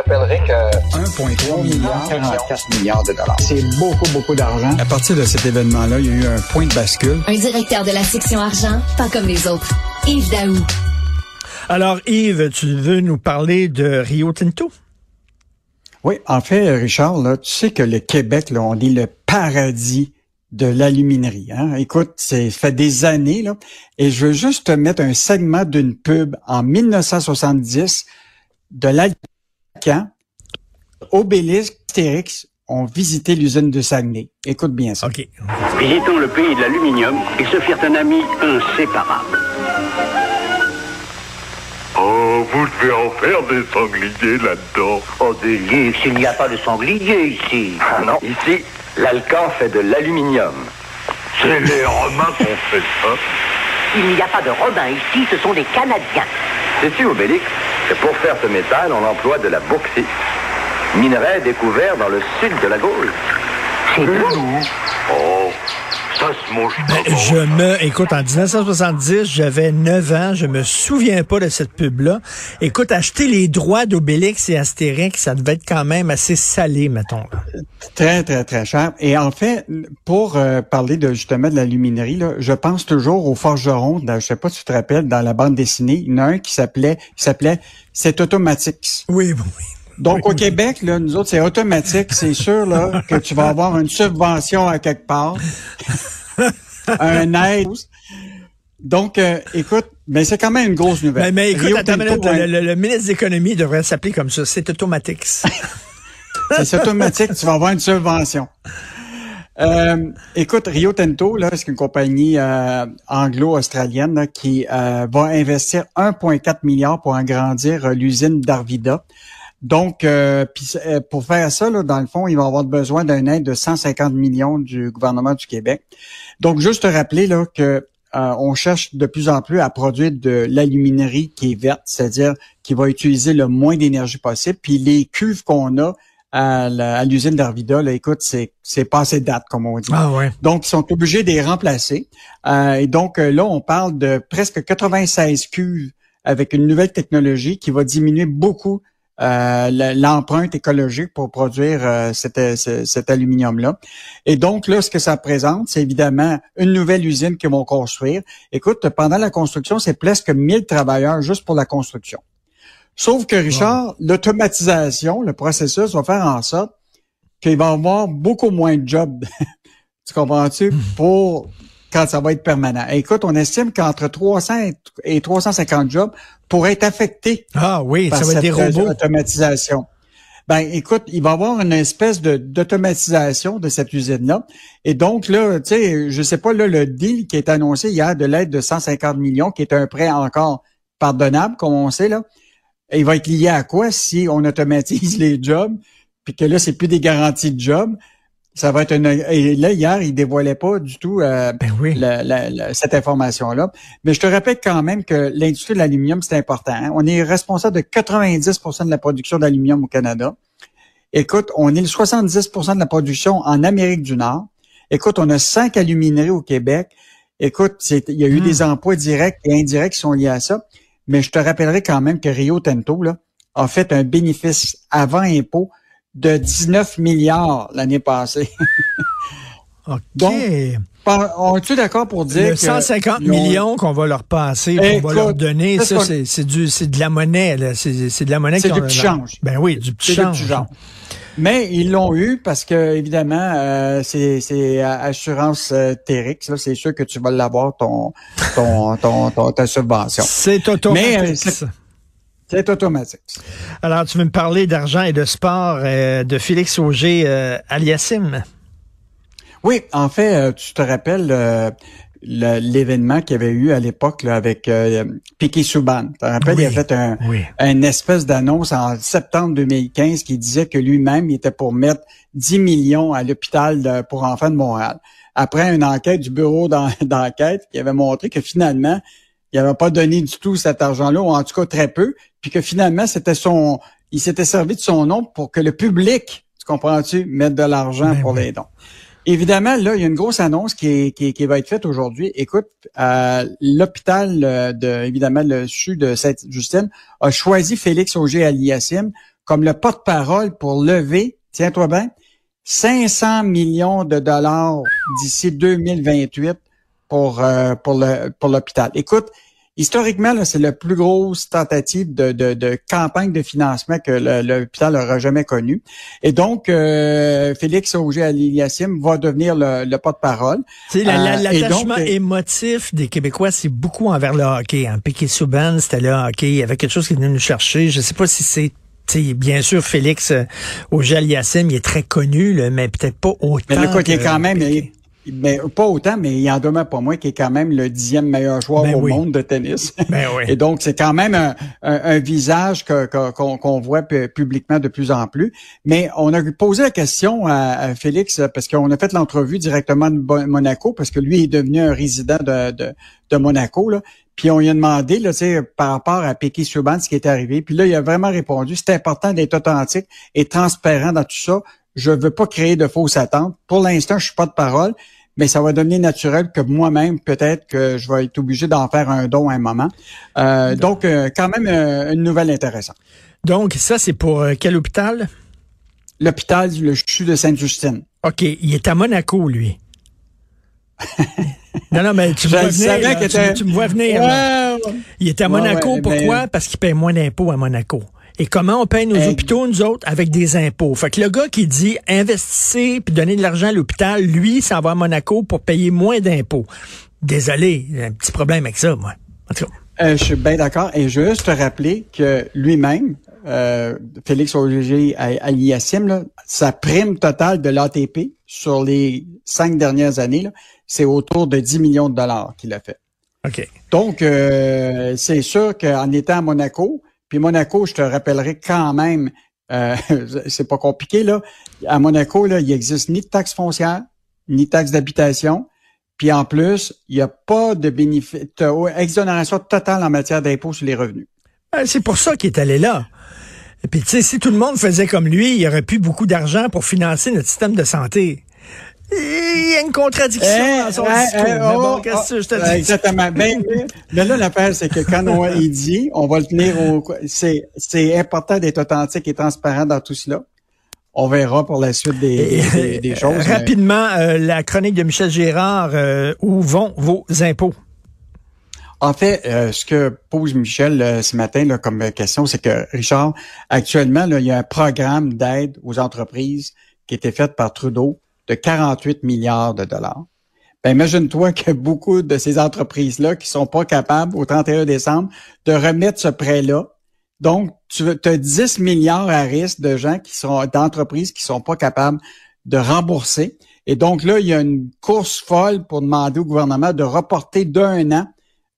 rappellerai que 1,3 milliard, 44 milliards de dollars. C'est beaucoup, beaucoup d'argent. À partir de cet événement-là, il y a eu un point de bascule. Un directeur de la section argent, pas comme les autres. Yves Daou. Alors, Yves, tu veux nous parler de Rio Tinto? Oui, en fait, Richard, là, tu sais que le Québec, là, on est le paradis de l'aluminerie. Hein? Écoute, c'est fait des années, là, et je veux juste te mettre un segment d'une pub en 1970 de l'Alcan. Obélix, Astérix ont visité l'usine de Saguenay. Écoute bien ça. OK. Visitons le pays de l'aluminium et se firent un ami inséparable. Oh, vous devez en faire des sangliers là-dedans. Oh, Obélix, il n'y a pas de sanglier ici. Ah non, ici, l'Alcan fait de l'aluminium. C'est les Romains qui ont fait ça. Il n'y a pas de Robin ici, ce sont des Canadiens. Sais-tu, Obélix, que pour faire ce métal, on emploie de la bauxite, minerai découvert dans le sud de la Gaule. C'est vrai. Oh, ça se mange Ben, comment, je ça? me, écoute, en 1970, j'avais 9 ans, je me souviens pas de cette pub-là. Écoute, acheter les droits d'Obélix et Astérix, ça devait être quand même assez salé, mettons. Très, très, très cher. Et en fait, pour euh, parler de justement de l'aluminerie, là, je pense toujours au forgeron. Dans, je sais pas si tu te rappelles, dans la bande dessinée, il y en a un qui s'appelait qui s'appelait C'est automatique. Oui, oui. Donc au Québec, là, nous autres, c'est automatique. C'est sûr là, que tu vas avoir une subvention à quelque part. un aide. Donc, euh, écoute, mais c'est quand même une grosse nouvelle. Mais, mais écoute, attends minute, le, le- le ministre de l'Économie devrait s'appeler comme ça. C'est automatique. C'est automatique, tu vas avoir une subvention. Euh, écoute, Rio Tinto, là, c'est une compagnie euh, anglo-australienne qui euh, va investir 1,4 milliard pour agrandir euh, l'usine d'Arvida. Donc, euh, euh, pour faire ça, là, dans le fond, il va avoir besoin d'un aide de 150 millions du gouvernement du Québec. Donc, juste te rappeler là que euh, on cherche de plus en plus à produire de l'aluminerie qui est verte, c'est-à-dire qui va utiliser le moins d'énergie possible. Puis les cuves qu'on a à l'usine d'Arvida, là, écoute, c'est c'est passé de date, comme on dit. Ah ouais. Donc, ils sont obligés de les remplacer. Euh, et donc, euh, là, on parle de presque 96 cuves avec une nouvelle technologie qui va diminuer beaucoup l'empreinte écologique pour produire euh, cet, euh, ce- cet aluminium-là. Et donc, là, ce que ça représente, c'est évidemment une nouvelle usine qu'ils vont construire. Écoute, pendant la construction, c'est presque 1000 travailleurs juste pour la construction. Sauf que, Richard, l'automatisation, le processus va faire en sorte qu'il va y avoir beaucoup moins de jobs. tu comprends-tu? Pour quand ça va être permanent. Écoute, on estime qu'entre 300 et 350 jobs pourraient être affectés Ah oui, par ça va être des robots. automatisation. Ben, écoute, il va y avoir une espèce de d'automatisation de cette usine-là. Et donc, là, tu sais, je sais pas, là, le deal qui est annoncé hier de l'aide de 150 millions, qui est un prêt encore pardonnable, comme on sait, là, il va être lié à quoi si on automatise les jobs, puis que là, c'est plus des garanties de job. Ça va être une... Et là, hier, il dévoilait pas du tout euh, Ben oui. la- la- la- cette information-là. Mais je te rappelle quand même que l'industrie de l'aluminium, c'est important. hein. On est responsable de 90% de la production d'aluminium au Canada. Écoute, on est le 70% de la production en Amérique du Nord. Écoute, on a cinq alumineries au Québec. Écoute, il y a eu Hmm. des emplois directs et indirects qui sont liés à ça. Mais je te rappellerai quand même que Rio Tinto là, a fait un bénéfice avant impôt de 19 milliards l'année passée. OK. Donc, On est-tu d'accord pour dire le que 150 ils ont- millions qu'on va leur passer, qu'on va leur donner, c'est ça, c'est c'est du, c'est de la monnaie, là. C'est c'est de la monnaie C'est du petit change. Ben oui, du petit du change. petit genre. Mais ils l'ont eu parce que évidemment euh, c'est c'est assurance euh, là, c'est sûr que tu vas l'avoir ton ton, ton, ton- ta subvention. C'est automatique. Mais, euh, c'est- C'est automatique. Alors, tu veux me parler d'argent et de sport euh, de Félix Auger euh, aliassim. Oui, en fait, euh, tu te rappelles euh, l'événement qu'il y avait eu à l'époque avec euh, Piquet Souban. Tu te rappelles, Oui, il a fait un, oui. une espèce d'annonce en septembre 2015 qui disait que lui-même, il était pour mettre 10 millions à l'hôpital pour enfants de Montréal. Après une enquête du bureau d'en- d'enquête qui avait montré que finalement, il n'avait pas donné du tout cet argent-là, ou en tout cas très peu, puis que finalement, c'était son, il s'était servi de son nom pour que le public, tu comprends-tu, mette de l'argent Ben pour oui. les dons. Évidemment, là, il y a une grosse annonce qui, est- qui, est- qui va être faite aujourd'hui. Écoute, euh, l'hôpital euh, de, évidemment, le CHU de Sainte-Justine a choisi Félix Auger Aliassime comme le porte-parole pour lever, tiens-toi bien, 500 millions de dollars d'ici 2028 pour euh, pour le pour l'hôpital. Écoute, historiquement, c'est la plus grosse tentative de, de, de, campagne de financement que l'hôpital aura jamais connue. Et donc, euh, Félix Auger-Aliassime va devenir le, le porte-parole. L'attachement euh, émotif des Québécois, c'est beaucoup envers le hockey. Hein. Piquet Souban, c'était le hockey. Il y avait quelque chose qui venait nous chercher. Je sais pas si c'est bien sûr, Félix Auger-Aliassime, il est très connu, mais peut-être pas autant. Mais le cas, est quand même, mais pas autant, mais il en demeure pas moins qui est quand même le dixième meilleur joueur ben au monde de tennis. Ben Et donc, c'est quand même un, visage qu'on voit publiquement de plus en plus. Mais on a posé la question à, Félix parce qu'on a fait l'entrevue directement de Monaco parce que lui est devenu un résident de, de, Monaco. Là. Puis on lui a demandé là, par rapport à Piquet Souban ce qui est arrivé. Puis là, il a vraiment répondu, c'est important d'être authentique et transparent dans tout ça. Je veux pas créer de fausses attentes. Pour l'instant, je suis pas de parole, mais ça va devenir naturel que moi-même, peut-être que je vais être obligé d'en faire un don à un moment. Euh, donc, euh, quand même, euh, une nouvelle intéressante. Donc, ça, c'est pour quel hôpital? L'hôpital le CHU de Sainte-Justine. OK. Il est à Monaco, lui. non, non, mais tu me vois venir. tu, me vois venir. Il est à Monaco. Pourquoi? Parce qu'il paye moins d'impôts à Monaco. Et comment on paye nos hôpitaux, nous autres, avec des impôts? Fait que le gars qui dit investissez puis donner de l'argent à l'hôpital, lui, ça va à Monaco pour payer moins d'impôts. Désolé, j'ai un petit problème avec ça, moi. Euh, je suis bien d'accord. Et je veux juste te rappeler que lui-même, euh, Félix Auger Aliassim, sa prime totale de l'ATP sur les cinq dernières années, c'est autour de 10 millions de dollars qu'il a fait. OK. Donc, euh, c'est sûr qu'en étant à Monaco, puis Monaco, je te rappellerai quand même, euh, c'est pas compliqué, là. À Monaco, là, il existe ni de taxe foncière, ni de taxe d'habitation. Puis en plus, il n'y a pas de bénéfice, exonération totale en matière d'impôts sur les revenus. Euh, c'est pour ça qu'il est allé là. Et puis, tu sais, si tout le monde faisait comme lui, il y aurait plus beaucoup d'argent pour financer notre système de santé. Il y a une contradiction eh, dans son eh, discours. Eh, mais bon, oh, qu'est-ce que je te dis? Exactement. Ben, mais là, l'affaire, c'est que quand on il dit, on va le tenir au... C'est, c'est important d'être authentique et transparent dans tout cela. On verra pour la suite des, des, choses. Rapidement, euh, la chronique de Michel Gérard, euh, où vont vos impôts? En fait, euh, ce que pose Michel ce matin là, comme question, c'est que, Richard, actuellement, là, il y a un programme d'aide aux entreprises qui a été fait par Trudeau de 48 milliards de dollars. Ben, imagine-toi que beaucoup de ces entreprises-là qui sont pas capables au 31 décembre de remettre ce prêt-là. Donc, tu as 10 milliards à risque de gens qui sont d'entreprises qui sont pas capables de rembourser. Et donc là, il y a une course folle pour demander au gouvernement de reporter d'un an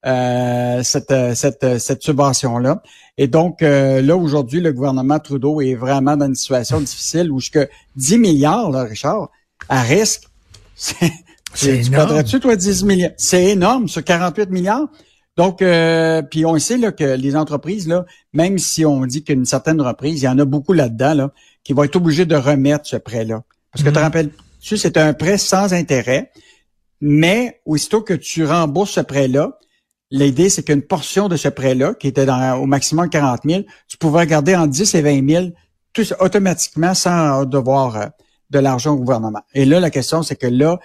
euh, cette, cette, cette subvention-là. Et donc, euh, là, aujourd'hui, le gouvernement Trudeau est vraiment dans une situation difficile où jusque 10 milliards, là, Richard, à risque. C'est tu prendrais-tu, toi, 10 milliards? C'est énorme, sur 48 milliards. Donc, euh, puis on sait là, que les entreprises, là, même si on dit qu'une certaine reprise, il y en a beaucoup là-dedans, là, qui vont être obligés de remettre ce prêt-là. Parce que tu te mhm. rappelles-tu, c'est un prêt sans intérêt, mais aussitôt que tu rembourses ce prêt-là, l'idée, c'est qu'une portion de ce prêt-là, qui était dans, au maximum 40 000, tu pouvais garder en 10 et 20 000 tout, automatiquement sans devoir euh, de l'argent au gouvernement. Et là, la question, c'est que là,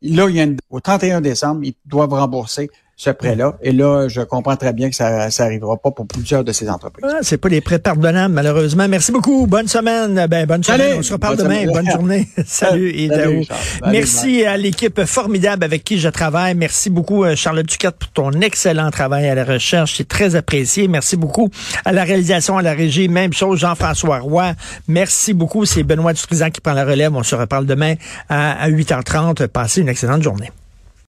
là, au 31 décembre, ils doivent rembourser ce prêt-là. Et là, je comprends très bien que ça ça arrivera pas pour plusieurs de ces entreprises. Ah, c'est pas des prêts pardonnables, malheureusement. Merci beaucoup. Bonne semaine. Ben, bonne semaine. On se reparle demain. Bonne journée. Salut, Salut Merci à l'équipe formidable avec qui je travaille. Merci beaucoup, euh, Charlotte Duquette, pour ton excellent travail à la recherche. C'est très apprécié. Merci beaucoup à la réalisation, à la régie. Même chose, Jean-François Roy. Merci beaucoup. C'est Benoît Dutrizan qui prend la relève. On se reparle demain à 8h30. Passez une excellente journée.